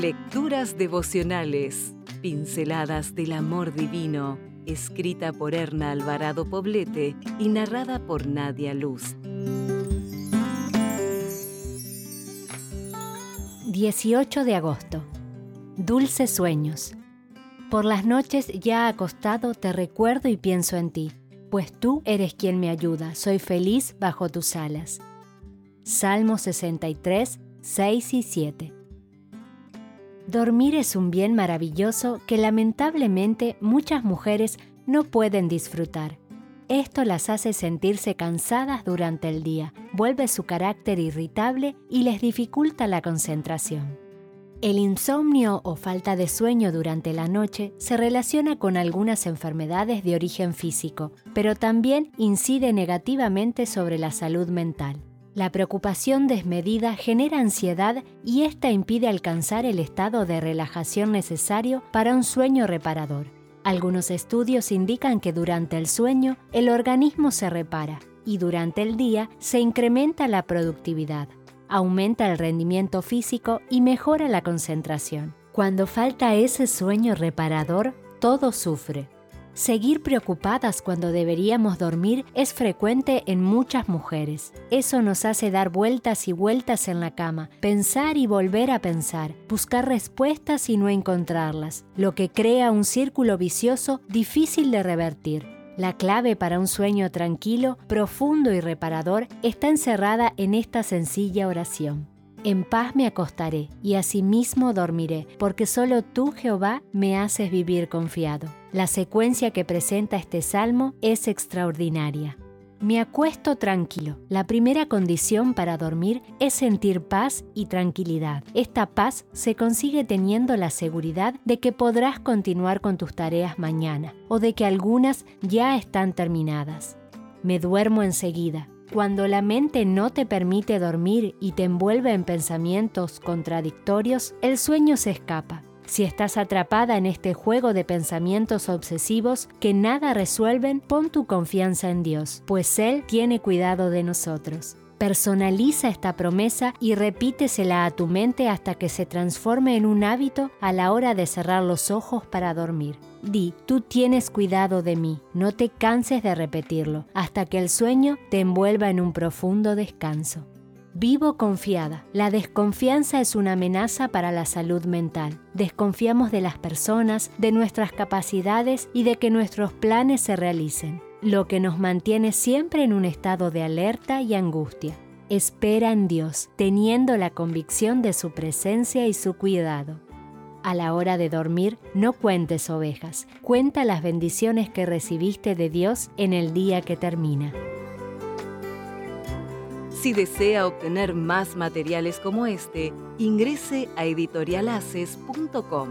Lecturas devocionales, pinceladas del amor divino, escrita por Erna Alvarado Poblete y narrada por Nadia Luz. 18 de agosto. Dulces sueños. Por las noches ya acostado te recuerdo y pienso en ti, pues tú eres quien me ayuda, soy feliz bajo tus alas. Salmo 63, 6 y 7. Dormir es un bien maravilloso que lamentablemente muchas mujeres no pueden disfrutar. Esto las hace sentirse cansadas durante el día, vuelve su carácter irritable y les dificulta la concentración. El insomnio o falta de sueño durante la noche se relaciona con algunas enfermedades de origen físico, pero también incide negativamente sobre la salud mental. La preocupación desmedida genera ansiedad y esta impide alcanzar el estado de relajación necesario para un sueño reparador. Algunos estudios indican que durante el sueño el organismo se repara y durante el día se incrementa la productividad, aumenta el rendimiento físico y mejora la concentración. Cuando falta ese sueño reparador, todo sufre. Seguir preocupadas cuando deberíamos dormir es frecuente en muchas mujeres. Eso nos hace dar vueltas y vueltas en la cama, pensar y volver a pensar, buscar respuestas y no encontrarlas, lo que crea un círculo vicioso difícil de revertir. La clave para un sueño tranquilo, profundo y reparador está encerrada en esta sencilla oración. En paz me acostaré y asimismo dormiré, porque solo tú, Jehová, me haces vivir confiado. La secuencia que presenta este salmo es extraordinaria. Me acuesto tranquilo. La primera condición para dormir es sentir paz y tranquilidad. Esta paz se consigue teniendo la seguridad de que podrás continuar con tus tareas mañana o de que algunas ya están terminadas. Me duermo enseguida. Cuando la mente no te permite dormir y te envuelve en pensamientos contradictorios, el sueño se escapa. Si estás atrapada en este juego de pensamientos obsesivos que nada resuelven, pon tu confianza en Dios, pues Él tiene cuidado de nosotros. Personaliza esta promesa y repítesela a tu mente hasta que se transforme en un hábito a la hora de cerrar los ojos para dormir. Di, tú tienes cuidado de mí, no te canses de repetirlo, hasta que el sueño te envuelva en un profundo descanso. Vivo confiada. La desconfianza es una amenaza para la salud mental. Desconfiamos de las personas, de nuestras capacidades y de que nuestros planes se realicen lo que nos mantiene siempre en un estado de alerta y angustia. Espera en Dios, teniendo la convicción de su presencia y su cuidado. A la hora de dormir, no cuentes ovejas, cuenta las bendiciones que recibiste de Dios en el día que termina. Si desea obtener más materiales como este, ingrese a editorialaces.com.